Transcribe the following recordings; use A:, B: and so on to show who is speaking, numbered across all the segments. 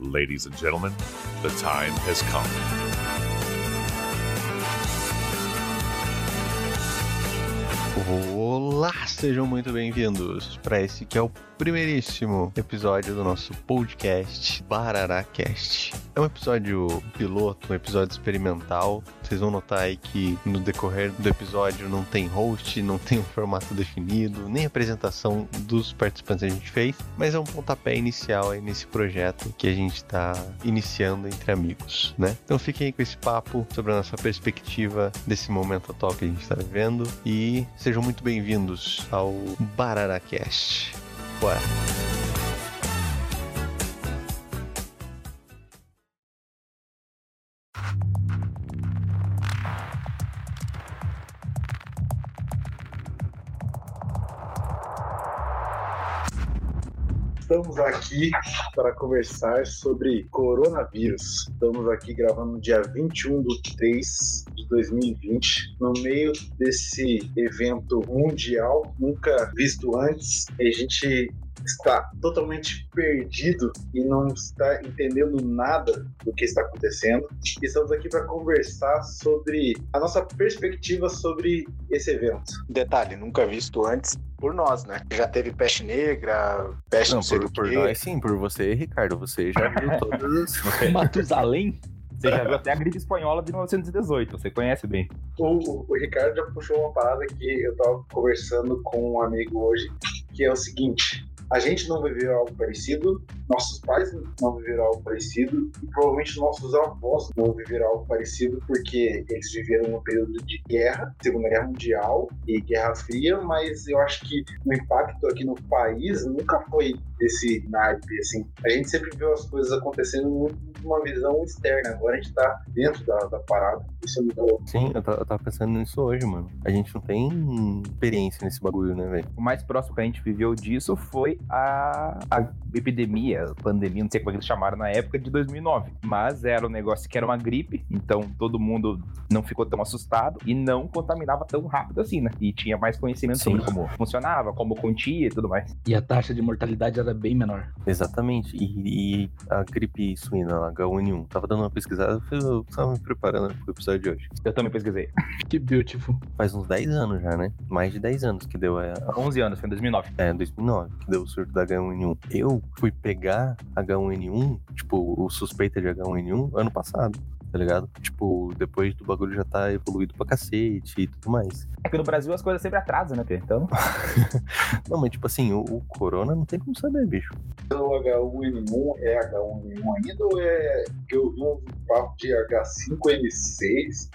A: Ladies and gentlemen, the time has come.
B: Olá, sejam muito bem-vindos para esse que é o primeiríssimo episódio do nosso podcast BararaCast. É um episódio piloto, um episódio experimental. Vocês vão notar aí que no decorrer do episódio não tem host, não tem um formato definido, nem apresentação dos participantes que a gente fez, mas é um pontapé inicial aí nesse projeto que a gente está iniciando entre amigos, né? Então fiquem aí com esse papo sobre a nossa perspectiva desse momento atual que a gente está vivendo e sejam muito bem-vindos ao BararaCast. Bora!
C: Estamos aqui para conversar sobre coronavírus. Estamos aqui gravando no dia 21 de 3 de 2020, no meio desse evento mundial nunca visto antes. A gente está totalmente perdido e não está entendendo nada do que está acontecendo. Estamos aqui para conversar sobre a nossa perspectiva sobre esse evento.
D: Detalhe, nunca visto antes por nós, né? Já teve peste negra, peste
B: Não,
D: não, sei
B: por,
D: do
B: por nós sim, por você, Ricardo. Você já viu todas as.
E: Matusalém? Você já viu até a gripe espanhola de 1918, você conhece bem.
C: O, o Ricardo já puxou uma parada que eu estava conversando com um amigo hoje, que é o seguinte: a gente não viveu algo parecido, nossos pais não viveram algo parecido, e provavelmente nossos avós não viveram algo parecido, porque eles viveram num período de guerra, Segunda Guerra Mundial e Guerra Fria, mas eu acho que o impacto aqui no país nunca foi desse naipe, assim. A gente sempre viu as coisas acontecendo muito de uma visão externa, agora a gente tá dentro da, da parada. Isso é muito louco.
B: Sim, eu, eu tava pensando nisso hoje, mano. A gente não tem experiência nesse bagulho, né, velho?
E: O mais próximo que a gente viveu disso foi a, a epidemia, pandemia, não sei como é que eles chamaram na época, de 2009. Mas era um negócio que era uma gripe, então todo mundo não ficou tão assustado e não contaminava tão rápido assim, né? E tinha mais conhecimento
B: Sim.
E: sobre como funcionava, como contia e tudo mais.
F: E a taxa de mortalidade era bem menor.
B: Exatamente. E, e a gripe suína, lá, H1N1. Tava dando uma pesquisada, eu tava me preparando pro episódio de hoje.
E: Eu também pesquisei.
F: Que beautiful.
B: Faz uns 10 anos já, né? Mais de 10 anos que deu é,
E: 11 anos, foi em 2009.
B: É, 2009, que deu surto da H1N1. Eu fui pegar H1N1, tipo, o suspeita de H1N1, ano passado, tá ligado? Tipo, depois do bagulho já tá evoluído pra cacete e tudo mais.
E: É que no Brasil as coisas sempre atrasam, né, Pedro? Então,
B: Não, mas tipo assim, o, o corona não tem como saber, bicho.
C: O H1N1 é H1N1 ainda ou é que eu vi um papo de H5N6?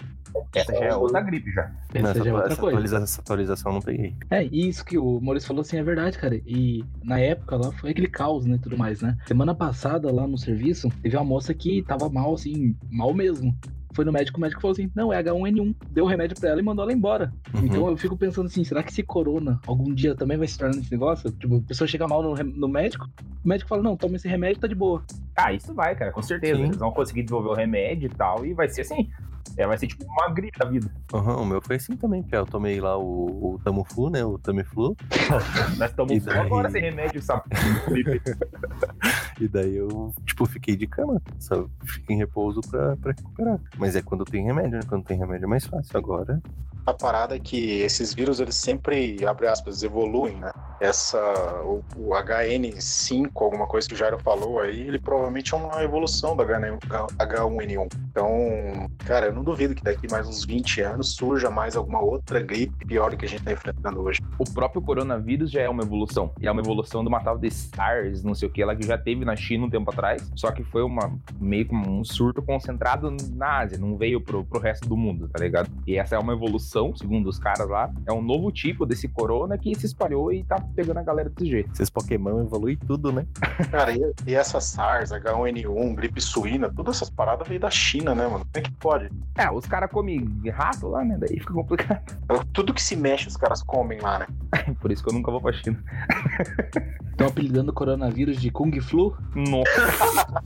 E: Essa já é outra gripe já.
F: Essa
B: essa,
F: já é outra
B: essa
F: coisa.
B: atualiza- essa atualização eu não peguei.
F: É, e isso que o Maurício falou assim é verdade, cara. E na época lá foi aquele caos, né, tudo mais, né? Semana passada lá no serviço, teve uma moça que tava mal, assim, mal mesmo. Foi no médico, o médico falou assim: não, é H1N1. Deu o remédio pra ela e mandou ela embora.
B: Uhum.
F: Então eu fico pensando assim: será que esse corona algum dia também vai se tornar esse negócio? Tipo, a pessoa chega mal no, no médico, o médico fala: não, toma esse remédio, tá de boa.
E: Ah, isso vai, cara, com certeza.
B: Sim.
E: Eles vão conseguir desenvolver o remédio e tal, e vai ser assim. É, vai ser tipo uma gripe da vida.
B: Aham, o meu foi assim também, porque eu tomei lá o, o Tamiflu, né? O Tamiflu.
E: Nós estamos
B: E daí?
E: agora sem remédio, sabe?
B: E daí eu, tipo, fiquei de cama. Só fiquei em repouso pra, pra recuperar. Mas é quando tem remédio, né? Quando tem remédio é mais fácil. Agora.
D: A parada é que esses vírus, eles sempre, abre aspas, evoluem, né? Essa, o, o HN5, alguma coisa que o Jairo falou aí, ele provavelmente é uma evolução da H1N1. Então, cara, eu não duvido que daqui mais uns 20 anos surja mais alguma outra gripe pior do que a gente tá enfrentando hoje.
E: O próprio coronavírus já é uma evolução. E é uma evolução de uma tal de SARS, não sei o que, lá que já teve na China um tempo atrás. Só que foi uma meio como um surto concentrado na Ásia, não veio pro, pro resto do mundo, tá ligado? E essa é uma evolução, segundo os caras lá. É um novo tipo desse corona que se espalhou e tá pegando a galera desse jeito.
B: Esses Pokémon evoluem tudo, né?
D: Cara, e, e essa SARS, H1N1, gripe suína, todas essas paradas veio da China, né, mano? Como é que pode?
E: É, os caras comem rato lá, né? Daí fica complicado.
D: Tudo que se mexe os caras comem lá, né?
E: Por isso que eu nunca vou pra China.
F: Estão apelidando o coronavírus de Kung Flu.
E: Nossa.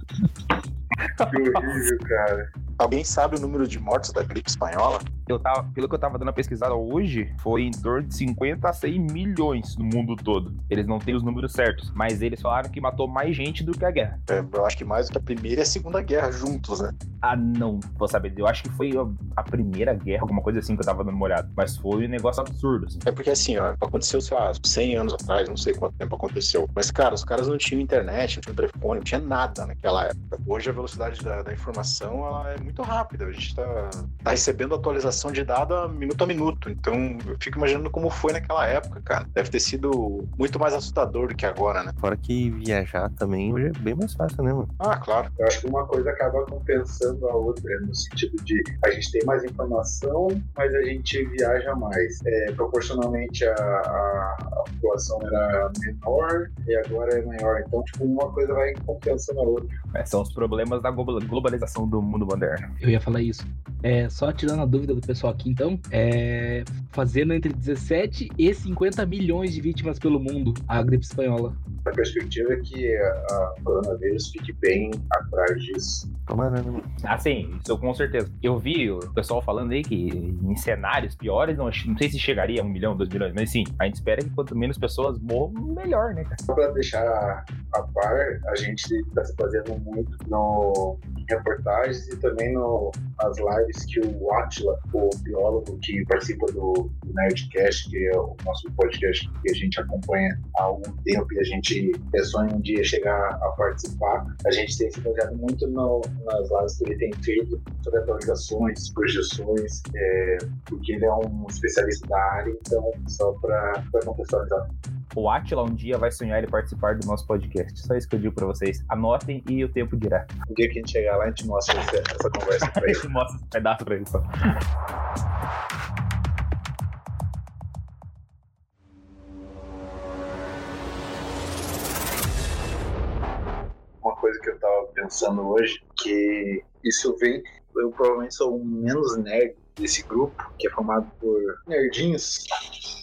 C: Que horrível, cara.
D: Alguém sabe o número de mortes da gripe espanhola?
E: eu tava, pelo que eu tava dando a pesquisada hoje, foi em torno de 50 a 100 milhões no mundo todo. Eles não têm os números certos, mas eles falaram que matou mais gente do que a guerra.
D: É, eu acho que mais do que a Primeira e a Segunda Guerra juntos, né?
E: Ah, não, vou saber. Eu acho que foi a, primeira guerra, alguma coisa assim que eu tava dando uma olhada. Mas foi um negócio absurdo, assim.
D: É porque assim, ó, aconteceu, sei lá, 100 anos atrás, não sei quanto tempo aconteceu. Mas, cara, os caras não tinham internet, não tinham telefone, não tinha nada naquela época. Hoje a velocidade da, da informação ela é muito rápida. A gente tá, tá recebendo atualização de dado minuto a minuto. Então, eu fico imaginando como foi naquela época, cara. Deve ter sido muito mais assustador do que agora, né?
B: Fora que viajar também hoje é bem mais fácil, né, mano?
D: Ah, claro.
C: Eu acho que uma coisa acaba compensando a outra, no sentido de a gente tem mais informação, mas a gente viaja mais. É, proporcionalmente a, a, a população era menor e agora é maior. Então, tipo, uma coisa vai compensando a outra.
E: É, são os problemas da glo- globalização do mundo moderno.
F: Eu ia falar isso. É, só tirando a dúvida do pessoal aqui, então, é, fazendo entre 17 e 50 milhões de vítimas pelo mundo a gripe espanhola.
C: A perspectiva é que a, a coronavírus fique bem atrás disso.
B: Tomara, né, mano?
E: Ah, sim, isso com certeza. Eu vi o pessoal falando aí que em cenários piores, não, não sei se chegaria a um milhão, dois milhões, mas sim, a gente espera que quanto menos pessoas morram, melhor, né, cara?
C: Só para deixar a, par, a gente está se baseando muito no reportagens e também no, nas lives que o Atila, o biólogo que participa do, do Nerdcast, que é o nosso podcast que a gente acompanha há algum tempo e a gente pensou em um dia chegar a participar, a gente tem se baseado muito no, nas lives que ele tem feito sobre atualizações, projeções, é, porque ele é um especialista da área, então só para contextualizar.
E: O Atila um dia vai sonhar ele participar do nosso podcast. Só isso que eu digo pra vocês. Anotem e o tempo dirá.
C: Um dia que a gente chegar lá, a gente mostra essa, essa conversa pra ele.
E: Mostra esse pedaço pra ele só.
C: Uma coisa que eu tava pensando hoje, que isso vem. Eu provavelmente sou o menos nerd desse grupo, que é formado por nerdinhos,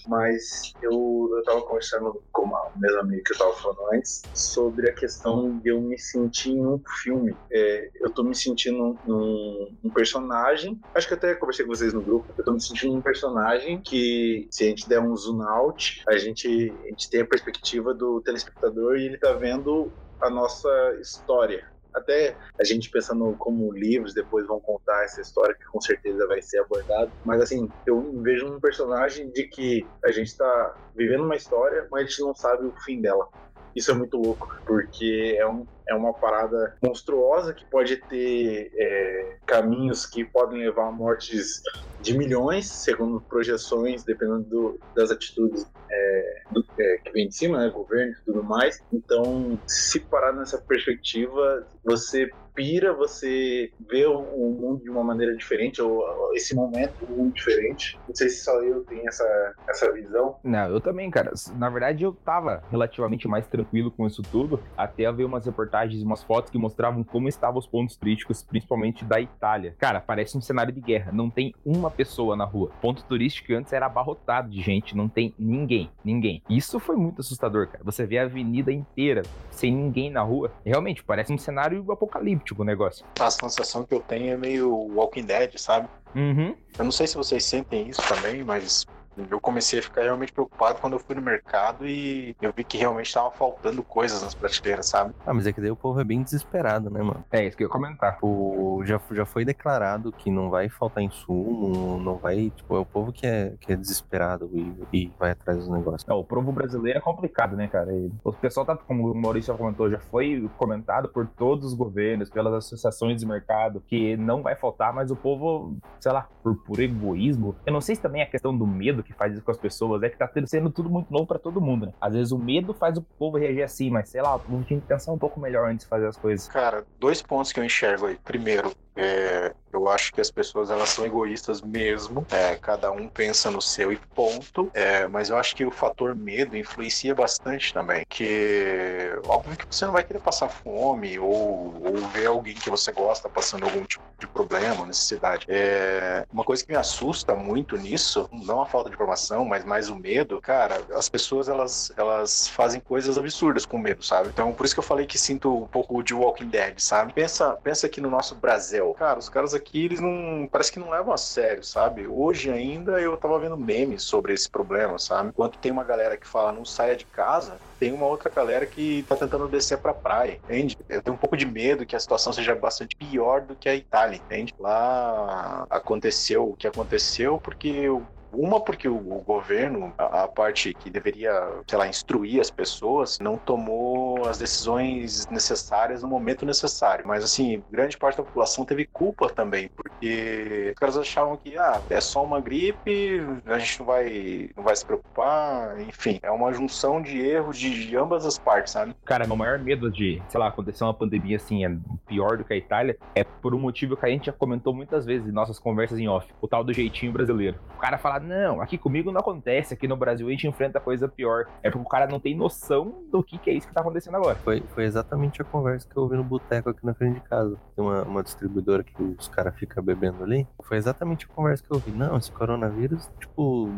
C: mas eu, eu tava conversando com uma mesma amiga que eu tava falando antes sobre a questão de eu me sentir em um filme. É, eu tô me sentindo num, um personagem, acho que até conversei com vocês no grupo, eu tô me sentindo um personagem que, se a gente der um zoom out, a gente, a gente tem a perspectiva do telespectador e ele tá vendo a nossa história. Até a gente pensando como livros depois vão contar essa história que com certeza vai ser abordada. Mas assim, eu vejo um personagem de que a gente está vivendo uma história, mas a gente não sabe o fim dela. Isso é muito louco, porque é, um, é uma parada monstruosa que pode ter é, caminhos que podem levar a mortes de milhões, segundo projeções, dependendo do, das atitudes é, do, é, que vem de cima, né, governo e tudo mais. Então, se parar nessa perspectiva, você pira, você vê o, o mundo de uma maneira diferente, ou, ou esse momento um mundo diferente. Não sei se só eu tenho essa, essa visão.
E: Não, eu também, cara. Na verdade, eu tava relativamente mais tranquilo com isso tudo, até ver umas reportagens, umas fotos que mostravam como estavam os pontos turísticos, principalmente da Itália. Cara, parece um cenário de guerra. Não tem uma pessoa na rua. Ponto turístico antes era abarrotado de gente, não tem ninguém, ninguém. Isso foi muito assustador, cara. Você vê a avenida inteira sem ninguém na rua. Realmente, parece um cenário apocalíptico o negócio.
D: A sensação que eu tenho é meio Walking Dead, sabe?
E: Uhum.
D: Eu não sei se vocês sentem isso também, mas eu comecei a ficar realmente preocupado quando eu fui no mercado e eu vi que realmente estava faltando coisas nas prateleiras, sabe?
B: Ah, mas é que daí o povo é bem desesperado, né, mano?
E: É isso que eu ia comentar.
B: O, já, já foi declarado que não vai faltar insumo, não vai. Tipo, é o povo que é, que é desesperado e, e vai atrás dos negócios.
E: Não, o povo brasileiro é complicado, né, cara? E o pessoal tá, como o Maurício já comentou, já foi comentado por todos os governos, pelas associações de mercado, que não vai faltar, mas o povo, sei lá, por, por egoísmo. Eu não sei se também é a questão do medo que faz isso com as pessoas, é que tá sendo tudo muito novo pra todo mundo, né? Às vezes o medo faz o povo reagir assim, mas sei lá, o povo tinha que pensar um pouco melhor antes de fazer as coisas.
D: Cara, dois pontos que eu enxergo aí. Primeiro, é, eu acho que as pessoas elas são egoístas mesmo. É, cada um pensa no seu e ponto. É, mas eu acho que o fator medo influencia bastante também. Que óbvio que você não vai querer passar fome ou, ou ver alguém que você gosta passando algum tipo de problema, necessidade. É, uma coisa que me assusta muito nisso, não a falta de informação, mas mais o medo. Cara, as pessoas elas, elas fazem coisas absurdas com medo, sabe? Então por isso que eu falei que sinto um pouco de Walking Dead, sabe? Pensa, pensa aqui no nosso Brasil. Cara, os caras aqui eles não. Parece que não levam a sério, sabe? Hoje ainda eu tava vendo memes sobre esse problema, sabe? Enquanto tem uma galera que fala não saia de casa, tem uma outra galera que tá tentando descer pra praia, entende? Eu tenho um pouco de medo que a situação seja bastante pior do que a Itália, entende? Lá aconteceu o que aconteceu porque o uma, porque o, governo, a, a, parte que deveria, sei lá, instruir as pessoas, não tomou as decisões necessárias no momento necessário. Mas, assim, grande parte da população teve culpa também, porque os caras achavam que, ah, é só uma gripe, a gente não vai, não vai se preocupar, enfim, é uma junção de erros de, de ambas as partes, sabe?
E: Cara, meu maior medo de, sei lá, acontecer uma pandemia assim, é pior do que a Itália, é por um motivo que a gente já comentou muitas vezes em nossas conversas em off, o tal do jeitinho brasileiro. O cara fala, não, aqui comigo não acontece, aqui no Brasil a gente enfrenta coisa pior. É porque o cara não tem noção do que, que é isso que tá acontecendo agora.
B: Foi, foi exatamente a conversa que eu ouvi no boteco aqui na frente de casa. Tem uma, uma distribuidora que os caras ficam bebendo ali. Foi exatamente a conversa que eu ouvi. Não, esse coronavírus, tipo,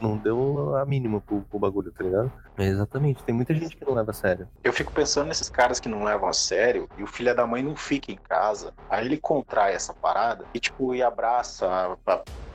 B: não deu a mínima pro, pro bagulho, tá ligado? É exatamente, tem muita gente que não leva a sério.
D: Eu fico pensando nesses caras que não levam a sério e o filho da mãe não fica em casa. Aí ele contrai essa parada e, tipo, e abraça,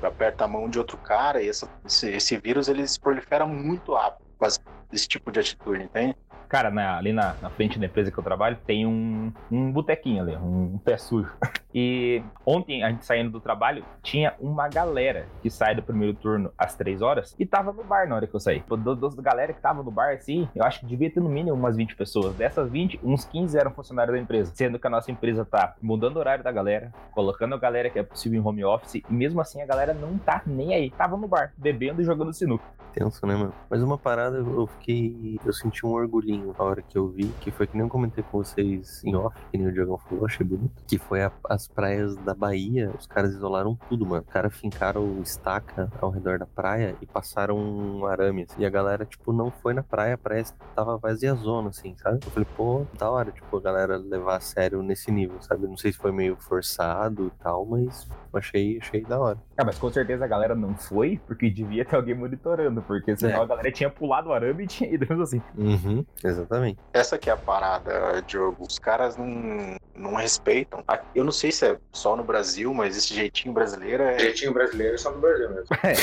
D: aperta a mão de outro cara e essa, esse, esse vírus ele se prolifera muito rápido com esse tipo de atitude, entende?
E: Cara, na, ali na, na, frente da empresa que eu trabalho, tem um, um botequinho ali, um, um, pé sujo. E ontem, a gente saindo do trabalho, tinha uma galera que sai do primeiro turno às três horas e tava no bar na hora que eu saí. Do, do, galera que tava no bar, assim, eu acho que devia ter no mínimo umas 20 pessoas. Dessas 20, uns 15 eram funcionários da empresa. Sendo que a nossa empresa tá mudando o horário da galera, colocando a galera que é possível em home office, e mesmo assim a galera não tá nem aí. Tava no bar, bebendo e jogando sinuca.
B: Tenso, né, mano? Mas uma parada, eu fiquei. Eu senti um orgulhinho na hora que eu vi, que foi que nem eu comentei com vocês em off, que nem o Diogão falou, achei bonito. Que foi a, as praias da Bahia, os caras isolaram tudo, mano. Os caras fincaram estaca ao redor da praia e passaram um arame, assim. E a galera, tipo, não foi na praia, a praia tava vazia zona, assim, sabe? Eu falei, pô, da hora, tipo, a galera levar a sério nesse nível, sabe? Não sei se foi meio forçado e tal, mas achei, achei da hora.
E: Ah, mas com certeza a galera não foi, porque devia ter alguém monitorando, porque senão é. a galera tinha pulado o arame e tinha ido assim.
B: Uhum, exatamente.
D: Essa que é a parada, Diogo. Os caras não, não respeitam. Eu não sei se é só no Brasil, mas esse jeitinho brasileiro é.
C: Jeitinho brasileiro é só no Brasil mesmo. É.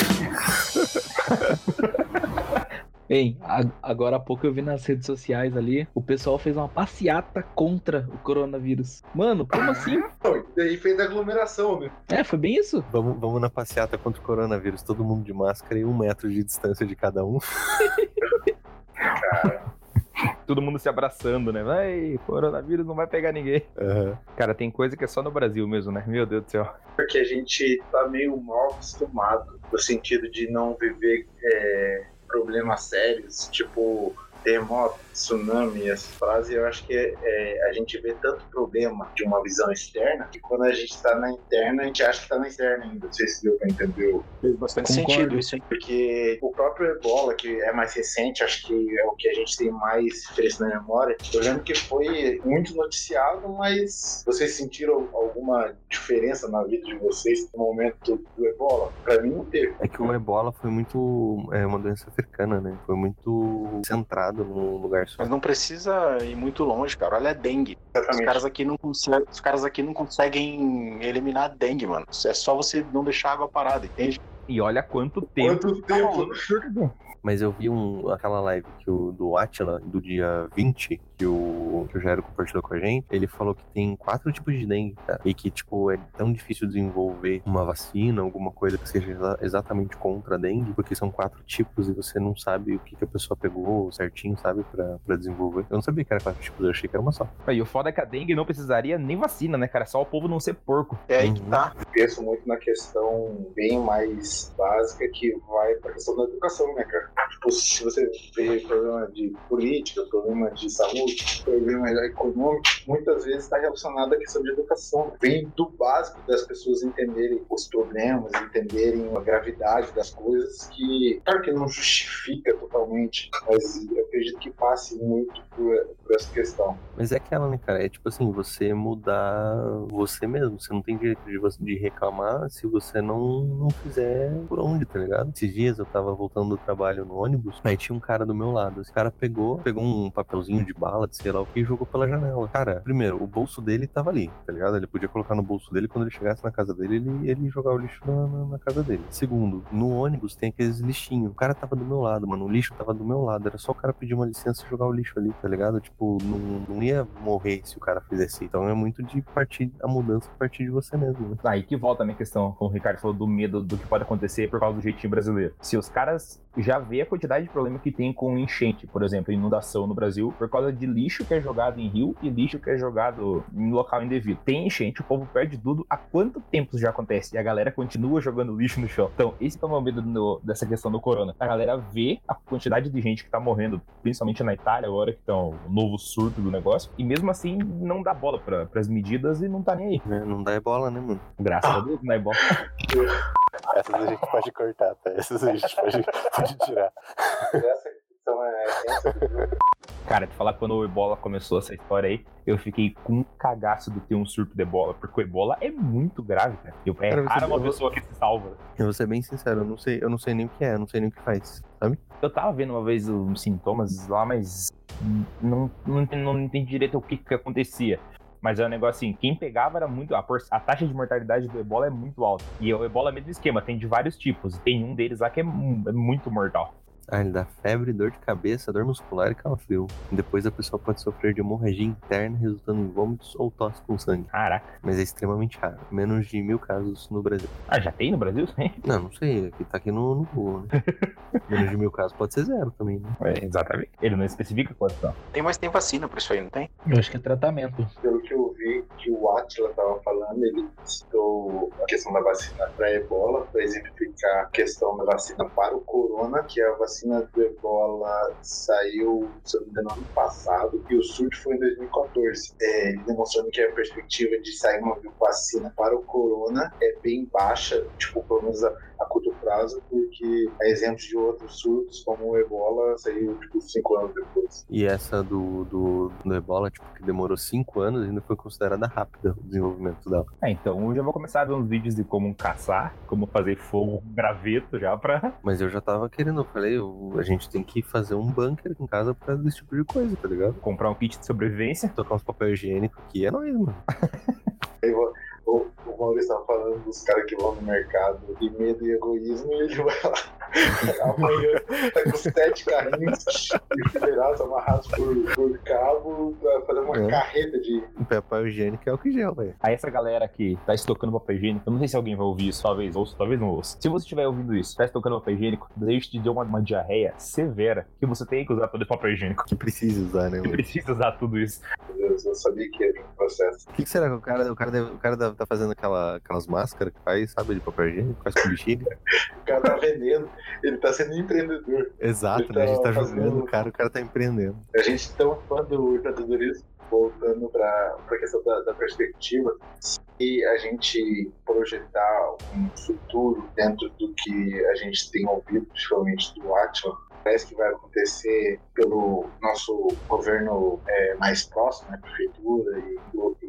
F: Ei, agora há pouco eu vi nas redes sociais ali, o pessoal fez uma passeata contra o coronavírus. Mano, como assim?
C: E aí fez aglomeração, né?
F: É, foi bem isso.
B: Vamos, vamos na passeata contra o coronavírus, todo mundo de máscara e um metro de distância de cada um.
E: Cara. Todo mundo se abraçando, né? Vai, coronavírus não vai pegar ninguém.
B: Uhum.
E: Cara, tem coisa que é só no Brasil mesmo, né? Meu Deus do céu.
C: Porque a gente tá meio mal acostumado, no sentido de não viver é, problemas sérios, tipo terremoto, tsunami, essas frases, eu acho que é, a gente vê tanto problema de uma visão externa que quando a gente está na interna, a gente acha que está na externa ainda. Não sei se deu para entender.
D: Fez bastante Concordo. sentido isso, hein?
C: Porque o próprio Ebola, que é mais recente, acho que é o que a gente tem mais fresco na memória, eu lembro que foi muito noticiado, mas vocês sentiram alguma diferença na vida de vocês no momento do Ebola? Para mim não teve.
B: É que o Ebola foi muito. É uma doença africana, né? Foi muito centrado num lugar
D: mas não precisa ir muito longe, cara. Olha a dengue. Exatamente. Os caras aqui não conseguem, os caras aqui não conseguem eliminar a dengue, mano. É só você não deixar a água parada, entende?
E: E olha quanto tempo.
C: Quanto tempo?
B: Mas eu vi um, aquela live que o, do Atila, do dia 20, que o, que o Jairo compartilhou com a gente. Ele falou que tem quatro tipos de dengue, cara. E que, tipo, é tão difícil desenvolver uma vacina, alguma coisa que seja exatamente contra a dengue, porque são quatro tipos e você não sabe o que, que a pessoa pegou certinho, sabe, pra, pra desenvolver. Eu não sabia que era quatro tipos, eu achei que era uma só.
E: E o foda é que a dengue não precisaria nem vacina, né, cara? Só o povo não ser porco.
C: É aí que uhum. tá. Eu penso muito na questão bem mais básica que vai pra questão da educação, né, cara? Tipo, se você vê problema de política, problema de saúde, problema econômico, muitas vezes está relacionado à questão de educação. Vem do básico das pessoas entenderem os problemas, entenderem a gravidade das coisas, que, claro que não justifica totalmente, mas eu acredito que passe muito por, por essa questão.
B: Mas é aquela, né, cara? É tipo assim, você mudar você mesmo. Você não tem direito de, de reclamar se você não, não fizer por onde, tá ligado? Esses dias eu tava voltando do trabalho no ônibus, aí tinha um cara do meu lado. Esse cara pegou, pegou um papelzinho de bala, de sei lá o que, e jogou pela janela. Cara, primeiro, o bolso dele tava ali, tá ligado? Ele podia colocar no bolso dele quando ele chegasse na casa dele, ele, ele o lixo na, na- na casa dele. Segundo, no ônibus tem aqueles lixinhos. O cara tava do meu lado, mano. O lixo tava do meu lado. Era só o cara pedir uma licença e jogar o lixo ali, tá ligado? Tipo, não, não ia morrer se o cara fizesse. Então é muito de partir a mudança a partir de você mesmo, né?
E: Aí que volta a minha questão, como o Ricardo falou, do medo do que pode acontecer por causa do jeitinho brasileiro. Se os caras já vê a quantidade de problema que tem com enchente, por exemplo, inundação no Brasil, por causa de lixo que é jogado em rio e lixo que é jogado em local indevido. Tem enchente, o povo perde tudo. Há quanto tempo isso já acontece? E a galera continua jogando lixo no chão. Então, esse que é o meu medo do- dessa questão do corona. A galera vê a quantidade de gente que tá morrendo, principalmente na Itália agora, que tá o novo surto do negócio, e mesmo assim não dá bola para as medidas e não tá nem aí.
B: Né? Não dá é bola, né, mano?
E: Graças a Deus, não é bom.
D: Essas a gente pode cortar, tá? Essas a gente pode, pode tirar.
C: Essa questão é tensa.
E: Cara, te falar quando o ebola começou essa história aí, eu fiquei com um cagaço de ter um surto de ebola, porque o ebola é muito grave, cara. Eu, é
B: Cara,
E: rara uma
B: vou-
E: pessoa que se salva.
B: Eu vou ser bem sincero, eu não sei, eu não sei nem o que é, eu não sei nem o que faz, sabe?
E: Eu tava vendo uma vez os sintomas lá, mas não, não, entendi- não entendi direito o que que acontecia. Mas é um negócio assim, quem pegava era muito. A, por- a taxa de mortalidade do ebola é muito alta. E o ebola é o mesmo esquema, tem de vários tipos. Tem um deles lá que é, é muito mortal.
B: Ah, ele dá febre, dor de cabeça, dor muscular e calafrio. Depois a pessoa pode sofrer de hemorragia interna, resultando em vômitos ou tosse com sangue.
E: Caraca.
B: Mas é extremamente raro. Menos de mil casos no Brasil.
E: Ah, já tem no Brasil? Sim.
B: Não, não sei. Aqui tá aqui no, no Google, né? Menos de mil casos pode ser zero também, né?
E: É, exatamente. Ele não especifica quanto são.
D: Tem, mas tem vacina pra isso aí, não tem?
F: Eu acho que é tratamento.
C: Pelo que eu vi que o Atila estava falando, ele citou a questão da vacina para ebola, para exemplificar a questão da vacina para o corona, que a vacina do ebola saiu, se eu não me engano, ano passado, e o surto foi em 2014. É, demonstrando que a perspectiva de sair uma vacina para o corona é bem baixa, tipo, pelo menos a, a curto prazo, porque a exemplo de outros surtos, como o ebola, saiu, tipo, cinco anos depois.
B: E essa do, do, do ebola, tipo, que demorou cinco anos, ainda foi considerada rápida o desenvolvimento dela.
E: É, então eu já vou começar a ver uns vídeos de como caçar, como fazer fogo com graveto já pra.
B: Mas eu já tava querendo, eu falei, eu- a gente tem que fazer um bunker aqui em casa por causa desse tipo de coisa, tá ligado?
E: comprar um kit de sobrevivência.
B: Tocar uns papel higiênico aqui é nóis, mano.
C: O, Maurício tava falando dos caras que vão no mercado de medo e egoísmo e ele vai lá amanhã tá com sete carrinhos de federados amarrados por, por cabo pra fazer uma
B: É.
C: carreta de.
B: O papel higiênico é álcool em gel, velho.
E: Aí essa galera que tá estocando papel higiênico, eu não sei se alguém vai ouvir isso, talvez ouça, talvez não ouça. Se você estiver ouvindo isso, tá estocando papel higiênico, deixe te deu uma, uma diarreia severa que você tem que usar todo esse papel higiênico.
B: Que precisa usar, né,
E: precisa usar tudo isso.
C: Meu Deus, eu sabia que era um processo.
B: O que, que será que o cara, o cara, deve, o cara deve tá fazendo aquela, aquelas máscaras que faz, sabe, de papel higiênico, faz com bexiga?
C: O cara tá vendendo, ele tá sendo empreendedor.
B: Exato, né? A gente
C: tá
B: tá
C: fazendo-
B: jogando o cara, o cara tá empreendendo.
C: A gente é tão fã do empreendedorismo, voltando para a questão da, da perspectiva, se a gente projetar um futuro dentro do que a gente tem ouvido, principalmente do Atila, parece que vai acontecer pelo nosso governo é, mais próximo, né, prefeitura e,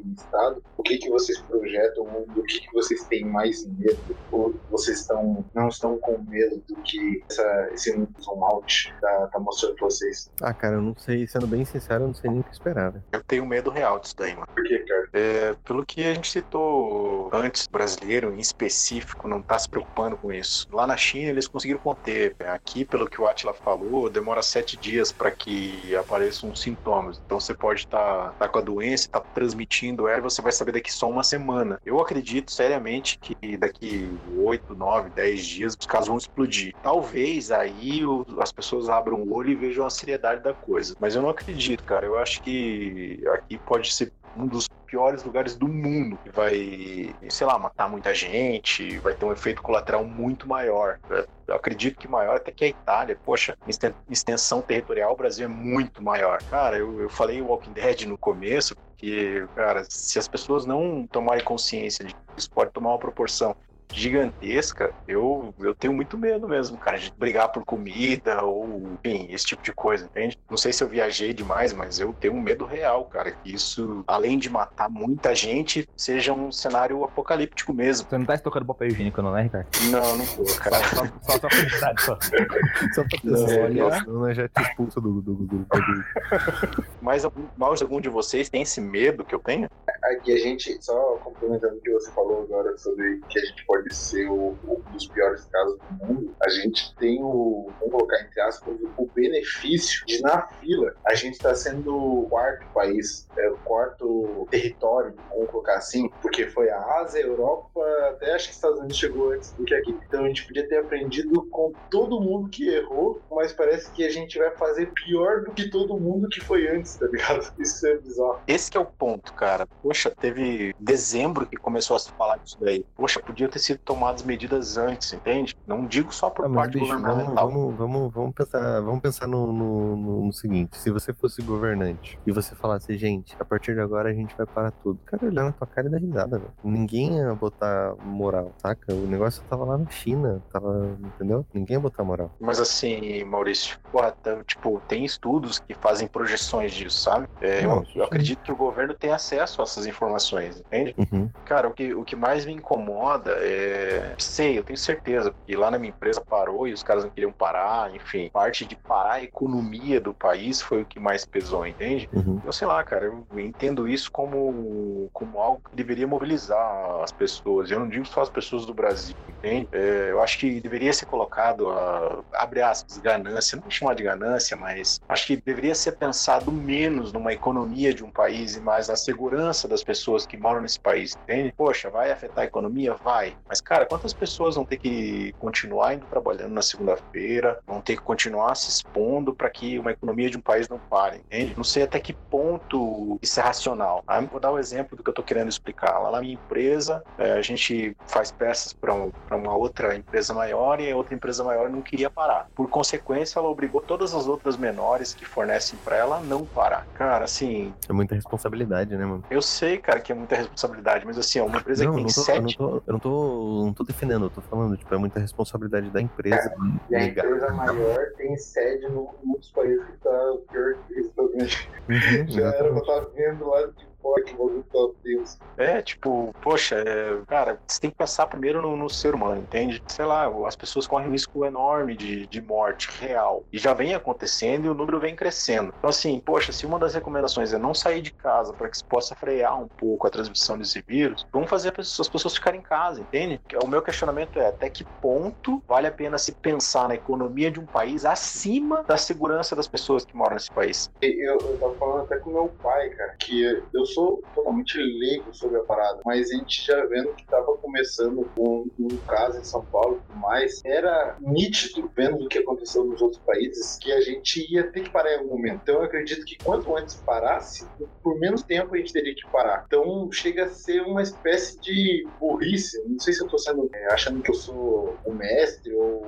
C: do- estado. O que que vocês projetam? Do que que vocês têm mais medo? Ou vocês estão não estão com medo do que essa, esse zoom out tá, tá mostrando para vocês?
B: Ah, cara, eu não sei, sendo bem sincero, eu não sei nem o que esperar, velho.
D: Eu tenho medo real disso daí, mano.
C: Por que, cara?
D: É, pelo que a gente citou antes, o brasileiro em específico não tá se preocupando com isso. Lá na China eles conseguiram conter. Aqui, pelo que o Atila falou, demora sete dias para que apareçam os sintomas. Então você pode estar com a doença, tá transmitindo ela e você vai saber daqui só uma semana. Eu acredito seriamente que daqui oito, nove, dez dias os casos vão explodir. Talvez aí o- as pessoas abram o olho e vejam a seriedade da coisa. Mas eu não acredito, cara. Eu acho que aqui pode ser um dos piores lugares do mundo. Vai, sei lá, matar muita gente, vai ter um efeito colateral muito maior. Eu acredito que maior até que a Itália. Poxa, extensão territorial, o Brasil é muito maior. Cara, eu, eu falei Walking Dead no começo, porque, cara, se as pessoas não tomarem consciência de que isso pode tomar uma proporção gigantesca, eu, eu tenho muito medo mesmo, cara, de brigar por comida ou, enfim, esse tipo de coisa, entende? Não sei se eu viajei demais, mas eu tenho um medo real, cara, que isso, além de matar muita gente, seja um cenário apocalíptico mesmo.
E: Você não tá estocando papel higiênico, não, né, Ricardo?
D: Não, não tô, cara.
E: Só, só, só curiosidade, só.
B: Só pra
D: Não, olha.
B: olha, senão nós já te expulsa do, do, do, do.
D: Mas algum, mais algum de vocês tem esse medo que eu tenho?
C: Aqui a gente, só complementando o que você falou agora sobre que a gente pode ser o, um dos piores casos do mundo, a gente tem o, vamos colocar entre aspas, o benefício de na fila a gente está sendo o quarto país, é, o quarto território, vamos colocar assim, porque foi a Ásia, a Europa, até acho que os Estados Unidos chegou antes do que aqui. Então a gente podia ter aprendido com todo mundo que errou, mas parece que a gente vai fazer pior do que todo mundo que foi antes, tá ligado? Isso é bizarro.
D: Esse é o ponto, cara. Poxa, teve dezembro que começou a se falar disso daí. Poxa, podia ter sido tomadas medidas antes, entende? Não digo só por
B: Ah,
D: parte
B: bicho,
D: governamental.
B: vamos, vamos, vamos pensar, vamos pensar no, no, no- seguinte: se você fosse governante e você falasse, gente, a partir de agora a gente vai parar tudo, o cara na tua cara e dar risada, velho. Ninguém ia botar moral, saca? O negócio tava lá na China, tava, entendeu? Ninguém ia botar moral.
D: Mas assim, Maurício, porra, tá, tipo, tem estudos que fazem projeções disso, sabe? É,
B: Não,
D: eu, eu acredito que o governo tem acesso a essas informações, entende?
B: Uhum.
D: Cara, o que, o que mais me incomoda é. Sei, eu tenho certeza, porque lá na minha empresa parou e os caras não queriam parar, enfim. Parte de parar a economia do país foi o que mais pesou, entende?
B: Uhum.
D: Eu sei lá, cara, eu entendo isso como, como algo que deveria mobilizar as pessoas. Eu não digo só as pessoas do Brasil, entende? É, eu acho que deveria ser colocado, a, abre aspas, ganância, não vou chamar de ganância, mas acho que deveria ser pensado menos numa economia de um país e mais na segurança das pessoas que moram nesse país, entende? Poxa, vai afetar a economia? Vai. Mas, cara, quantas pessoas vão ter que continuar indo trabalhando na segunda-feira, vão ter que continuar se expondo para que uma economia de um país não pare, entende? Não sei até que ponto isso é racional. Ah, Vou dar um exemplo do que eu estou querendo explicar. Lá na minha empresa, eh, a gente faz peças para uma outra empresa maior e a outra empresa maior não queria parar. Por consequência, ela obrigou todas as outras menores que fornecem para ela a não parar. Cara, assim,
B: É muita responsabilidade, né, mano?
D: eu sei, cara, que é muita responsabilidade, mas assim, é uma empresa
B: Não,
D: que tem
B: não, tô, eu, não
D: sete.
B: tô, eu não tô, não tô defendendo, eu tô falando, tipo, é muita responsabilidade da empresa.
C: E a empresa maior tem sede em muitos países que tá pior que Estados Unidos.
B: Uhum,
C: Já era pra estar vendo lá de bagulho tá Deus.
D: É, tipo, poxa, é, cara, você tem que pensar primeiro no, no ser humano, entende? Sei lá, as pessoas correm um risco enorme de, de morte real. E já vem acontecendo e o número vem crescendo. Então, assim, poxa, se uma das recomendações é não sair de casa para que se possa frear um pouco a transmissão desse vírus, vamos fazer as pessoas, as pessoas ficarem em casa, entende? O meu questionamento é até que ponto vale a pena se pensar na economia de um país acima da segurança das pessoas que moram nesse país?
C: Eu, eu tava falando até com meu pai, cara, que eu sou totalmente leigo sobre a parada, mas a gente já vendo que tava começando com um caso em São Paulo e mais, era nítido, vendo o que aconteceu nos outros países, que a gente ia ter que parar em algum momento. Então eu acredito que quanto antes parasse, por menos tempo a gente teria que parar. Então chega a ser uma espécie de burrice. Não sei se eu tô sendo é, achando que eu sou o mestre ou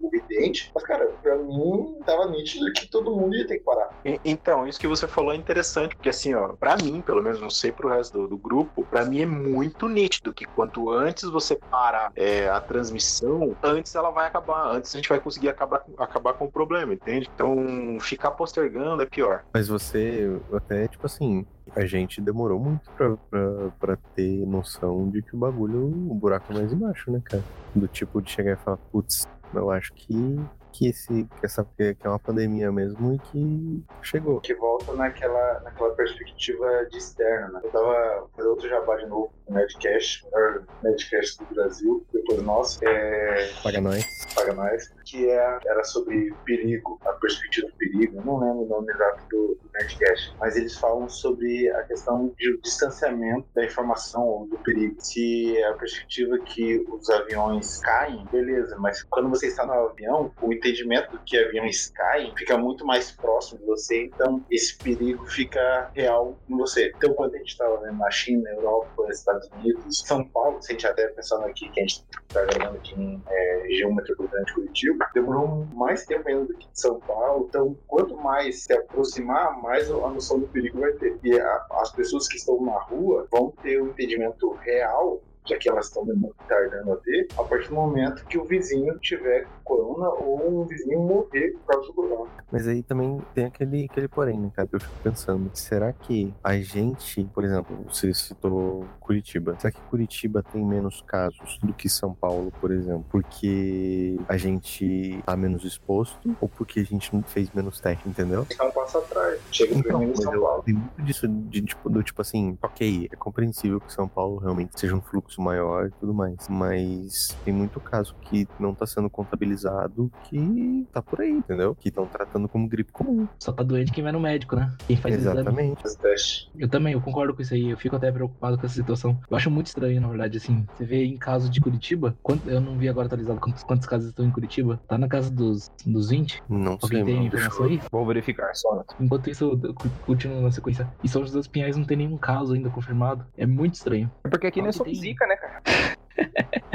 C: o vidente, mas cara, pra mim tava nítido que todo mundo ia ter que parar.
D: Então, isso que você falou é interessante, porque assim, ó, pra mim, pelo menos, não sei pro resto do, do grupo, pra mim é muito nítido que quanto antes você parar é, a transmissão, antes ela vai acabar, antes a gente vai conseguir acabar, acabar com o problema, entende? Então, ficar postergando é pior.
B: Mas você, até, tipo assim, a gente demorou muito pra, pra, pra ter noção de que o bagulho, o buraco é mais embaixo, né, cara? Do tipo de chegar e falar, putz, eu acho que, que, esse, que essa que é uma pandemia mesmo e que chegou.
C: que volta naquela, naquela perspectiva de externa, né? Eu tava fazendo outro jabá de novo, o Medcast, o melhor Medcast do Brasil, depois nosso, é,
B: Paga nós.
C: paga mais, que é, era sobre perigo, a perspectiva do perigo, eu não lembro o nome exato do, do Nerdcast, mas eles falam sobre a questão de distanciamento da informação ou do perigo. Se é a perspectiva que os aviões caem, beleza, mas quando você está no avião, o entendimento do que aviões caem fica muito mais próximo de você, então esse perigo fica real em você. Então, quando a gente estava vendo na China, Europa, Estados Unidos, São Paulo, se a gente até pensando aqui que a gente está gravando aqui em é, região metropolitana de Curitiba, demorou mais tempo ainda do que de São Paulo. Então, quanto mais se aproximar, mais a noção do perigo vai ter. E a- as pessoas que estão na rua vão ter um entendimento real já que elas estão tardando a ter, a partir do momento que o vizinho tiver corona ou um vizinho morrer por causa do corona.
B: Mas aí também tem aquele, aquele porém, né, cara? Eu fico pensando, será que a gente, por exemplo, você citou Curitiba, será que Curitiba tem menos casos do que São Paulo, por exemplo? Porque a gente tá menos exposto ou porque a gente não fez menos teste, entendeu?
C: Ficar um passo atrás. Chega
B: Então,
C: primeiro em São Paulo.
B: tem muito disso de, tipo, do tipo assim, ok, é compreensível que São Paulo realmente seja um fluxo maior e tudo mais, mas tem muito caso que não tá sendo contabilizado que tá por aí, entendeu? Que estão tratando como gripe comum.
F: Só tá doente quem vai no médico, né? Quem faz exame.
B: Exatamente.
C: Teste.
F: Eu também, eu concordo com isso aí. Eu fico até preocupado com essa situação. Eu acho muito estranho, na verdade, assim. Você vê em caso de Curitiba, quanto- eu não vi agora atualizado quantos, quantos casos estão em Curitiba. Tá na casa dos, dos 20?
B: Não sei,
F: Alguém tem
B: mano. Deixa
F: informação aí?
E: Vou verificar só. né?
F: Enquanto isso, eu continuo na sequência. E São José dos Pinhais não tem nenhum caso ainda confirmado. É muito estranho.
E: É porque aqui não é só
F: tem-
E: zica, né, cara?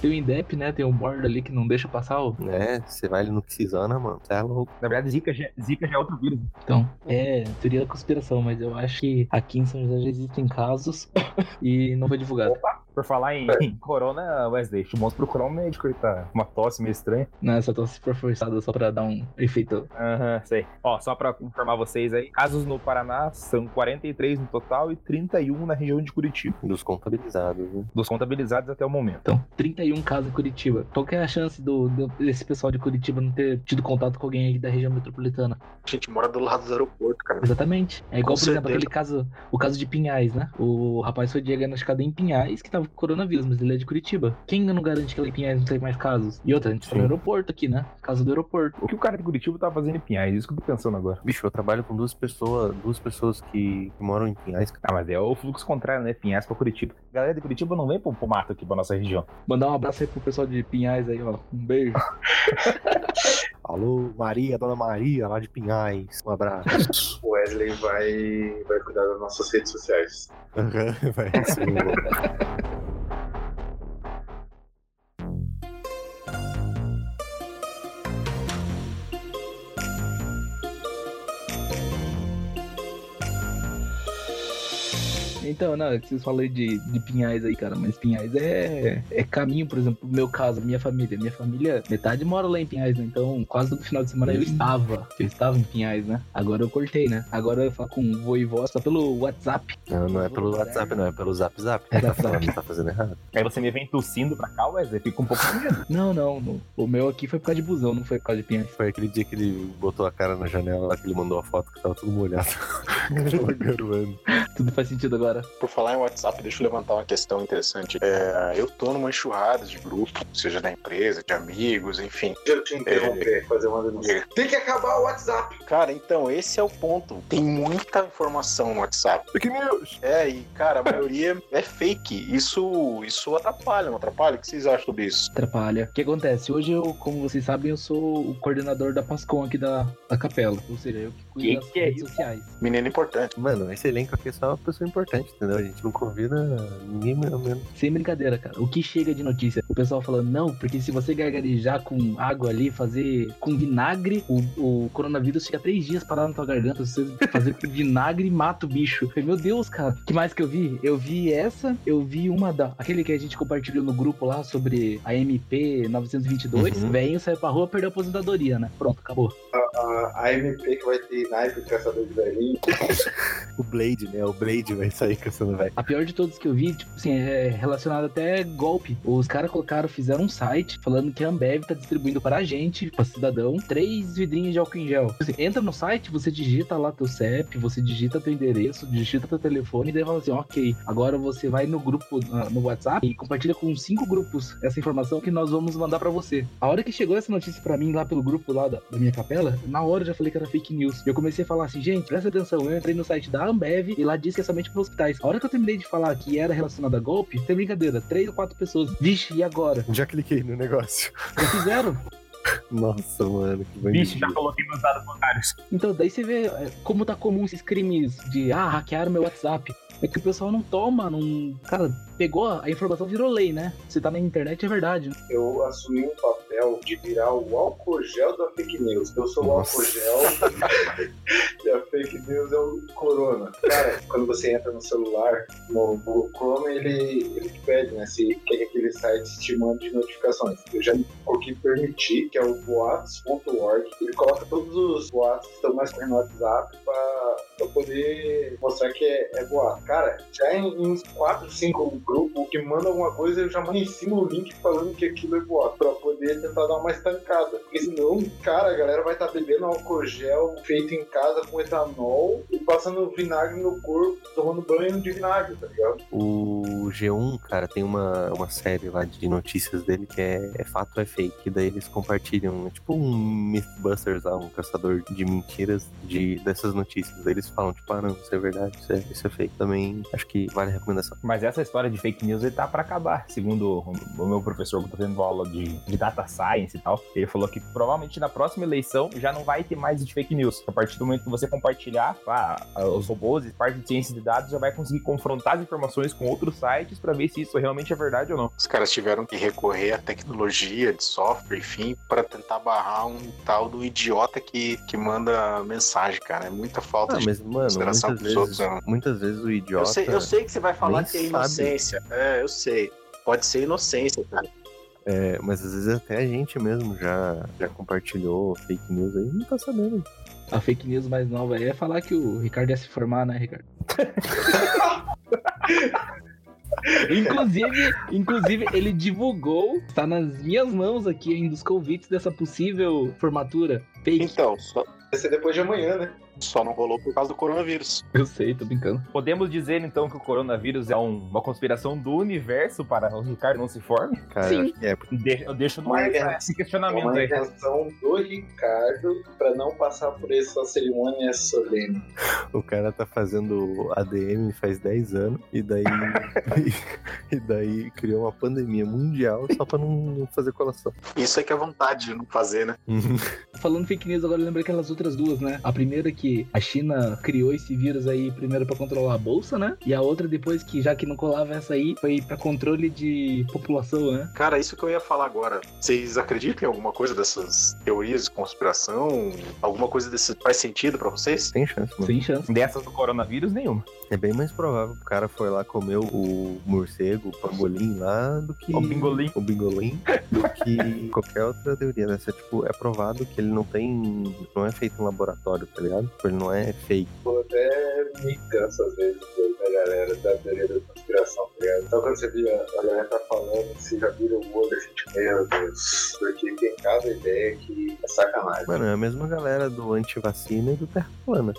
F: Tem o INDEP, né? Tem o bordo ali que não deixa passar o.
B: É, você vai ali no Xisana, mano. É louco.
E: Na verdade, zica já, zica já é outro vírus.
F: Então, é teoria da conspiração, mas eu acho que aqui em São José já existem casos e não foi divulgado.
E: Por falar em, em corona, Wesley, pro procurar um médico, ele tá com uma tosse meio estranha.
F: Não, essa tosse super forçada só pra dar um efeito.
E: Aham, sei. Ó, só pra informar vocês aí, casos no Paraná são 43 no total e 31 na região de Curitiba.
B: Dos contabilizados, né?
E: Dos contabilizados até o momento.
F: Então, 31 casos em Curitiba. Qual que é a chance do, do- desse pessoal de Curitiba não ter tido contato com alguém aí da região metropolitana?
D: A gente mora do lado do aeroporto, cara.
F: Exatamente. É igual,
D: Com
F: por exemplo,
D: certeza.
F: aquele caso, o caso de Pinhais, né? O rapaz foi diagnosticado em Pinhais que tava com coronavírus, mas ele é de Curitiba. Quem não garante que ali em Pinhais não tem mais casos? E outra, a gente tá no
B: Sim.
F: aeroporto aqui, né? Caso do aeroporto.
E: O que o cara de Curitiba tá fazendo em Pinhais? Isso que eu tô pensando agora.
B: Bicho, eu trabalho com duas pessoas, duas pessoas que, que moram em Pinhais.
E: Ah, mas é o fluxo contrário, né? Pinhais pra Curitiba. Galera de Curitiba não vem pro, pro mato aqui pra nossa região.
F: Mandar um abraço aí pro pessoal de Pinhais aí, ó. Um beijo.
B: Alô, Maria, dona Maria, lá de Pinhais. Um abraço.
C: O Wesley vai, vai cuidar das nossas redes sociais.
B: Aham, vai ser
F: Então, não, vocês falam aí de, de Pinhais aí, cara, mas Pinhais é, é caminho, por exemplo, no meu caso, minha família. Minha família, metade mora lá em Pinhais, né? Então, quase todo final de semana eu estava. Eu estava em Pinhais, né? Agora eu cortei, né? Agora eu falo com vô e vó só pelo WhatsApp.
B: Não, não é pelo WhatsApp, não, é pelo Zap Zap.
F: É
B: Tá
F: Zap Zap.
B: falando, tá fazendo errado.
E: Aí você me vem tossindo pra cá, Wesley, fica um pouco com medo.
F: Não, não, não. O meu aqui foi por causa de busão, não foi por causa de Pinhais.
B: Foi aquele dia que ele botou a cara na janela lá que ele mandou a foto que tava tudo molhado. Tava.
F: Tudo faz sentido agora.
D: Por falar em WhatsApp, deixa eu levantar uma questão interessante. É, eu tô numa enxurrada de grupo, seja da empresa, de amigos, enfim.
C: Deixa eu te interromper, fazer uma denúncia. Tem que acabar o WhatsApp.
D: Cara, então, esse é o ponto. Tem muita informação no WhatsApp.
B: Fake news!
D: É, e, cara, a maioria é fake. Isso, isso atrapalha, não atrapalha? O que vocês acham sobre isso?
F: Atrapalha. O que acontece? Hoje eu, como vocês sabem, eu sou o coordenador da Pascom aqui da, da capela. Ou seja, eu que
E: Que que é
F: redes
E: isso?
F: sociais.
D: Menino importante.
B: Mano, esse elenco aqui é só uma pessoa importante, entendeu? A gente não convida ninguém menos.
F: Sem brincadeira, cara. O que chega de notícia? O pessoal falando, não, porque se você gargarejar com água ali, fazer com vinagre, o, o coronavírus fica três dias parado na tua garganta. Se você fazer com vinagre, mata o bicho. Meu Deus, cara. que mais que eu vi? Eu vi essa, eu vi uma da. Aquele que a gente compartilhou no grupo lá sobre a MP 922.
B: Uhum.
F: Velho saiu pra rua, perdeu a aposentadoria, né? Pronto, acabou.
C: A, a MP que vai ter naipe caçador de velhinho.
B: O Blade, né? O Blade vai sair caçando velho.
F: A pior de todos que eu vi, tipo assim, é relacionado até golpe. Os caras colocaram, fizeram um site falando que a Ambev tá distribuindo para a gente, para cidadão, três vidrinhos de álcool em gel. Você entra no site, você digita lá teu CEP, você digita teu endereço, digita teu telefone e daí fala assim, ok, agora você vai no grupo, no WhatsApp e compartilha com cinco grupos essa informação que nós vamos mandar para você. A hora que chegou essa notícia para mim lá pelo grupo lá da, da minha capela, na hora eu já falei que era fake news. Eu comecei a falar assim, gente, presta atenção, eu entrei no site da Ambev e lá diz que é somente para hospitais. A hora que eu terminei de falar que era relacionado a golpe, tem brincadeira, três ou quatro pessoas. Vixe, e agora?
B: Já cliquei no negócio.
F: Já fizeram?
B: Nossa, mano, que bandido.
E: Vixe, já coloquei meus dados bancários.
F: Então, daí você vê é, como tá comum esses crimes de, ah, hackearam meu WhatsApp. É que o pessoal não toma, não. Cara, pegou a informação, virou lei, né? Você tá na internet, é verdade.
C: Eu assumi um papel de virar o álcool gel da fake news. Eu sou o
B: Nossa.
C: álcool gel. que a fake news é o Corona. Cara, quando você entra no celular, no Google Chrome, ele, ele te pede, né? Se quer que aquele site te mande notificações. Eu já coloquei permitir, que é o boatos.org. Ele coloca todos os boatos que estão mais no WhatsApp pra, pra poder mostrar que é, é boato. Cara, já em, em uns 4, 5 grupos que manda alguma coisa, eu já mando em cima o link falando que aquilo é boato. Pra poder tentar dar uma estancada. Porque senão, cara, a galera vai estar tá bebendo álcool gel feito em casa com etanol e passando vinagre no corpo, tomando banho de vinagre, tá ligado?
B: O G1, cara, tem uma, uma série lá de notícias dele que é, é fato ou é fake. Daí eles compartilham, é tipo um Mythbusters lá, um caçador de mentiras de, dessas notícias. Eles falam, tipo, ah, não, isso é verdade, isso é, isso é fake. Também acho que vale a recomendação.
E: Mas essa história de fake news ele tá pra acabar. Segundo o, o meu professor que eu tô tendo aula de, de data science e tal, ele falou que provavelmente na próxima eleição já não vai ter mais de fake news. A partir do momento que você compartilhar ah, os robôs e parte de ciência de dados, já vai conseguir confrontar as informações com outros sites para ver se isso realmente é verdade ou não.
D: Os caras tiveram que recorrer à tecnologia de software, enfim, para tentar barrar um tal do idiota que, que manda mensagem, cara. É muita falta
B: Ah,
D: de
B: mas, mano, muitas
D: pros outros.
B: vezes,
D: né?
B: muitas vezes o idiota.
D: Eu sei, eu sei que você vai falar que é
B: sabe.
D: inocência. É, eu sei. Pode ser inocência, cara.
B: É, mas às vezes até a gente mesmo já, já compartilhou fake news aí e não tá sabendo.
F: A fake news mais nova aí é falar que o Ricardo ia se formar, né, Ricardo? inclusive, inclusive, ele divulgou, tá nas minhas mãos aqui ainda os convites dessa possível formatura fake.
D: Então, só,
C: Vai ser depois de amanhã, né?
D: Só não rolou por causa do coronavírus.
F: Eu sei, tô brincando.
E: Podemos dizer então que o coronavírus é um- uma conspiração do universo para o Ricardo não se forme?
B: Cara,
F: Sim.
B: é.
E: De- Eu deixo no
C: Uma
E: ar esse questionamento
C: uma
E: aí.
C: invenção do Ricardo pra não passar por essa cerimônia solene.
B: O cara tá fazendo ADM faz 10 anos e daí. e daí criou uma pandemia mundial só pra não fazer colação.
D: Isso é que é vontade de não fazer, né?
F: Falando fake news, agora eu lembrei aquelas outras duas, né? A primeira que a China criou esse vírus aí primeiro pra controlar a bolsa, né? E a outra depois que, já que não colava essa aí, foi pra controle de população, né?
D: Cara, isso que eu ia falar agora. Vocês acreditam em alguma coisa dessas teorias de conspiração? Alguma coisa desse faz sentido pra vocês?
B: Tem chance, mano.
F: Sem chance.
E: Dessas do coronavírus, nenhuma.
B: É bem mais provável que o cara foi lá comer o morcego, o pangolim lá, do que.
E: O bingolim.
B: O bingolim, do que qualquer outra teoria dessa. Tipo, é provado que ele não tem. Não é feito em laboratório, tá ligado? Tipo, ele não é fake.
C: Eu até me canso às vezes da galera da teoria da conspiração, tá ligado? Então quando você vira, a galera tá falando, você já vira o olho assim, tipo, meu Deus. Porque tem cada ideia que é sacanagem.
B: Mano, é a mesma galera do antivacina e do terra plana.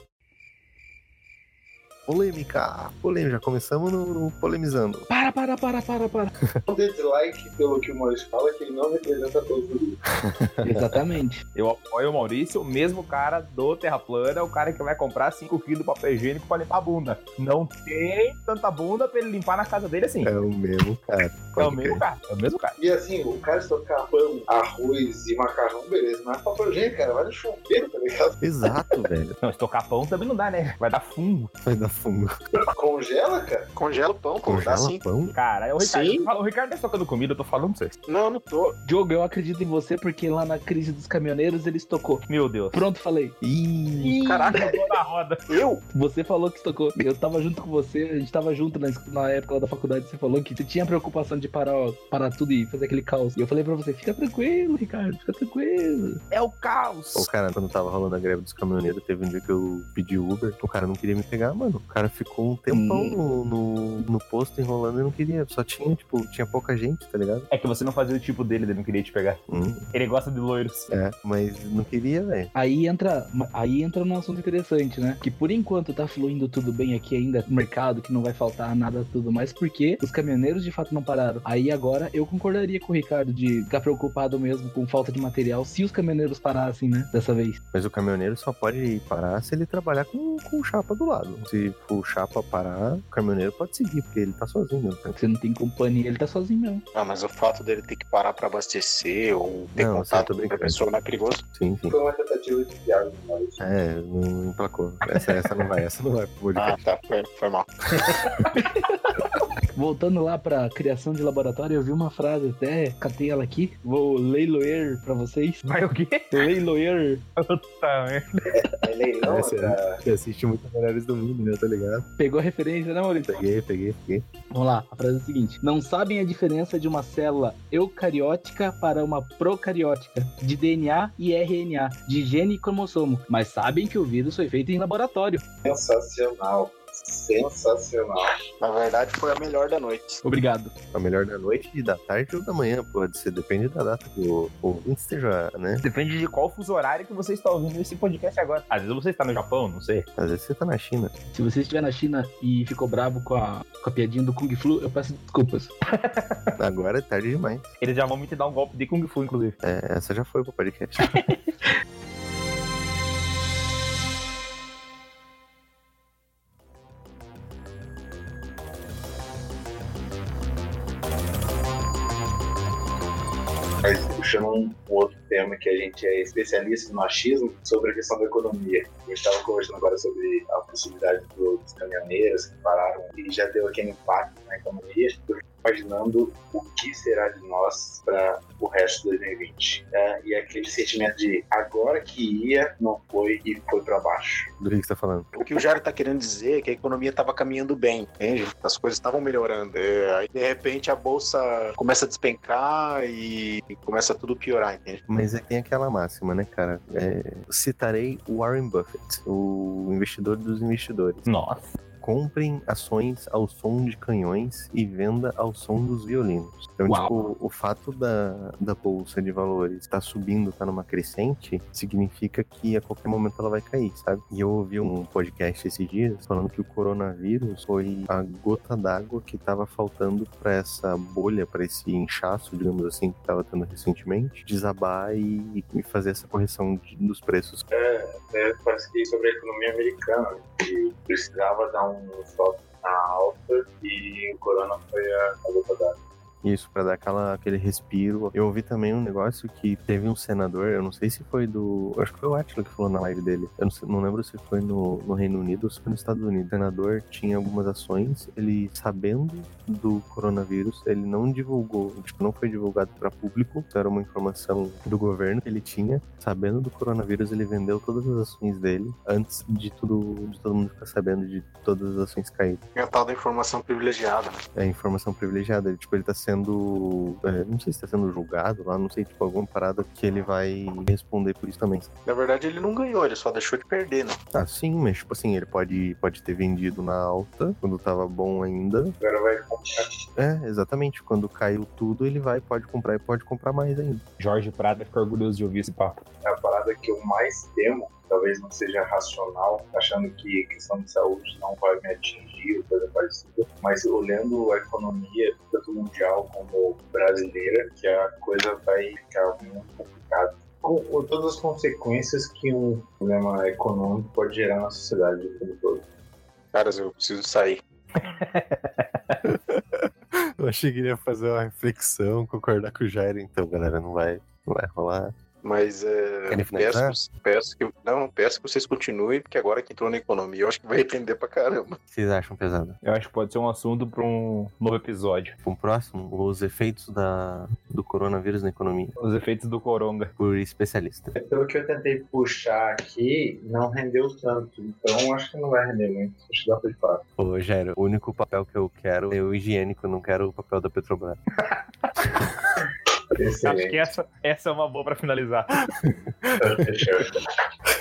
B: Polêmica! Polêmica, já começamos no, no polemizando.
F: Para, para, para, para, para.
C: Dê dislike pelo que o Maurício fala, que ele não representa todos os.
F: Exatamente.
E: Eu apoio o Maurício, o mesmo cara do Terra Plana, o cara que vai comprar 5kg de papel higiênico pra limpar a bunda. Não tem tanta bunda pra ele limpar na casa dele assim.
B: É o mesmo cara.
E: É o mesmo cara, é o mesmo cara.
C: E assim, o cara estocar pão, arroz e macarrão, beleza. Mas papel higiênico, cara, vai no chuveiro, tá ligado?
B: Exato, velho.
E: Não, estocar pão também não dá, né? Vai dar fungo.
B: Vai dar fungo.
C: Congela, cara.
D: Congela o pão, pô.
B: Congela
D: sim.
B: pão?
E: Cara, é o Ricardo.
D: Sim.
E: O Ricardo tá estocando comida, eu tô falando pra vocês.
D: Não, não tô.
F: Diogo, eu acredito em você porque lá na crise dos caminhoneiros ele estocou.
E: Meu Deus.
F: Pronto, falei.
B: Ih,
D: Caraca,
E: Tô na roda.
D: eu?
F: Você falou que estocou. Eu tava junto com você, a gente tava junto na, na época lá da faculdade. Você falou que você tinha preocupação de parar, ó, parar tudo e fazer aquele caos. E eu falei pra você: fica tranquilo, Ricardo, fica tranquilo.
E: É o caos.
B: O cara, quando tava rolando a greve dos caminhoneiros, teve um dia que eu pedi Uber, o cara não queria me pegar, mano. O cara ficou um tempão no, no, no posto enrolando e não queria. Só tinha, tipo, tinha pouca gente, tá ligado?
E: É que você não fazia o tipo dele, ele não queria te pegar.
B: Hum,
E: Ele gosta de loiros.
B: é, mas não queria, velho.
F: Aí entra, aí entra num assunto interessante, né? Que por enquanto tá fluindo tudo bem aqui ainda, mercado, que não vai faltar nada tudo mais, porque os caminhoneiros de fato não pararam. Aí agora eu concordaria com o Ricardo de ficar preocupado mesmo com falta de material se os caminhoneiros parassem, né? Dessa vez.
B: Mas o caminhoneiro só pode parar se ele trabalhar com, com o chapa do lado. Se o chapa parar, o caminhoneiro pode seguir, porque ele tá sozinho. Né?
F: Você não tem companhia, ele tá sozinho mesmo.
D: Ah, mas o fato dele ter que parar pra abastecer ou ter
B: Não,
D: contato com
B: brincando.
D: pessoa não é perigoso.
B: Sim, sim.
C: Foi uma tentativa de Maurício.
B: É, não emplacou. Essa, essa não vai, essa não vai pro
D: Ah, tá. Foi, foi mal.
F: Voltando lá pra criação de laboratório, eu vi uma frase, até catei ela aqui. Vou leiloer pra vocês.
E: Vai o quê?
F: Leiloer.
E: Puta merda.
C: É leilão,
B: é-
C: cara.
B: Você assiste muito Melhores do Mundo, né? Tá ligado?
F: Pegou a referência, né, Maurício?
B: Peguei, peguei, peguei.
F: Vamos lá, a frase é a seguinte: Não sabem a diferença de uma célula eucariótica para uma procariótica, de DNA e RNA, de gene e cromossomo, mas sabem que o vírus foi feito em laboratório.
C: Sensacional. Sensacional.
D: Na verdade, foi a melhor da noite.
F: Obrigado.
B: A melhor da noite, da tarde ou da manhã, pode ser, depende da data que o ouvinte esteja, né?
E: Depende de qual fuso horário que você está ouvindo esse podcast agora. Às vezes você está no Japão, não sei.
B: Às vezes você tá na China.
F: Se você estiver na China e ficou bravo com a, com a piadinha do Kung Flu, eu peço desculpas.
B: Agora é tarde demais.
E: Eles já vão me te dar um golpe de Kung Fu, inclusive.
B: É, essa já foi pro podcast.
C: Mas puxando um outro tema que a gente é especialista no achismo sobre a questão da economia. Gente estava conversando agora sobre a possibilidade do- dos caminhoneiros que pararam e já deu aquele impacto na economia. Imaginando o que será de nós para o resto de 2020. É, e aquele sentimento de agora que ia, não foi e foi para baixo.
B: Do que você tá falando?
D: O que o Jairo tá querendo dizer é que a economia estava caminhando bem, entende? As coisas estavam melhorando. É, aí, de repente, a bolsa começa a despencar e começa tudo piorar, entende?
B: Mas é que tem aquela máxima, né, cara? É, citarei Warren Buffett, o investidor dos investidores.
E: Nossa.
B: Comprem ações ao som de canhões e venda ao som dos violinos. Então,
F: Uau.
B: tipo, o fato da, da bolsa de valores estar subindo, estar numa crescente, significa que a qualquer momento ela vai cair, sabe? E eu ouvi um podcast esses dias falando que o coronavírus foi a gota d'água que estava faltando para essa bolha, para esse inchaço, digamos assim, que estava tendo recentemente, desabar e, e fazer essa correção de- dos preços.
C: É, parece que sobre a economia americana, que precisava dar um salto na alta e o corona foi a, a luta da
B: Isso, pra dar aquela, aquele respiro. Eu ouvi também um negócio que teve um senador, eu não sei se foi do. Acho que foi o Atila que falou na live dele. Eu não, sei- não lembro se foi no, no Reino Unido ou se foi nos Estados Unidos. O senador tinha algumas ações, ele sabendo do coronavírus, ele não divulgou, tipo, não foi divulgado pra público, era uma informação do governo que ele tinha. Sabendo do coronavírus, ele vendeu todas as ações dele antes de tudo, de todo mundo ficar sabendo de todas as ações caírem.
D: É a tal da informação privilegiada.
B: É informação privilegiada. Ele, tipo, ele tá sendo. É, não sei se tá sendo julgado lá, não sei, tipo, alguma parada que ele vai responder por isso também.
D: Na verdade, ele não ganhou, ele só deixou de perder, né?
B: Ah, sim, mas, tipo assim, ele pode, pode ter vendido na alta, quando tava bom ainda.
C: Agora vai comprar.
B: É, exatamente. Quando caiu tudo, ele vai, pode comprar e pode comprar mais ainda.
E: Jorge Prada fica orgulhoso de ouvir esse papo.
C: É a parada que eu mais temo, talvez não seja racional, achando que questão de saúde não vai me atingir ou coisa parecida, mas olhando a economia, tanto mundial como brasileira, que a coisa vai ficar muito complicada. Com, com todas as consequências que um problema econômico pode gerar na sociedade como um todo.
D: Caras, eu preciso sair.
B: Eu achei que ele ia fazer uma reflexão, concordar com o Jairo, então, galera, não vai, não vai rolar.
D: Mas é, Peço, peço que não, peço que vocês continuem, porque agora que entrou na economia, eu acho que vai render pra caramba.
B: Vocês acham pesado?
E: Eu acho que pode ser um assunto para um novo episódio.
B: Um próximo, os efeitos da, do coronavírus na economia,
E: Os efeitos do coronga.
B: por especialista.
C: Pelo que eu tentei puxar aqui, não rendeu tanto, então acho que não vai render muito. Acho que dá pra de fato.
B: Ô, Jairo, o único papel que eu quero é o higiênico, não quero o papel da Petrobras.
E: Acho que essa, essa é uma boa para finalizar.
C: Fechou.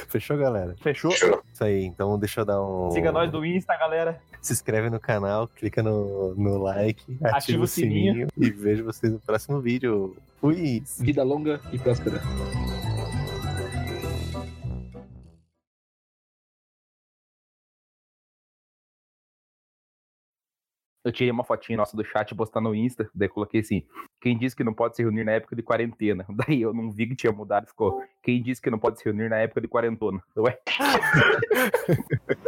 B: Fechou, galera?
E: Fechou?
C: Fechou.
B: Isso aí, então deixa eu dar um.
E: Siga nós do Insta, galera.
B: Se inscreve no canal, clica no, no like, ativa,
E: o
B: o sininho, e vejo vocês no próximo vídeo. Fui!
F: Vida longa e próspera.
E: Eu tirei uma fotinha nossa do chat e postar no Insta. Daí coloquei assim: quem disse que não pode se reunir na época de quarentena? Daí eu não vi que tinha mudado. Ficou: quem disse que não pode se reunir na época de quarentona? Ué?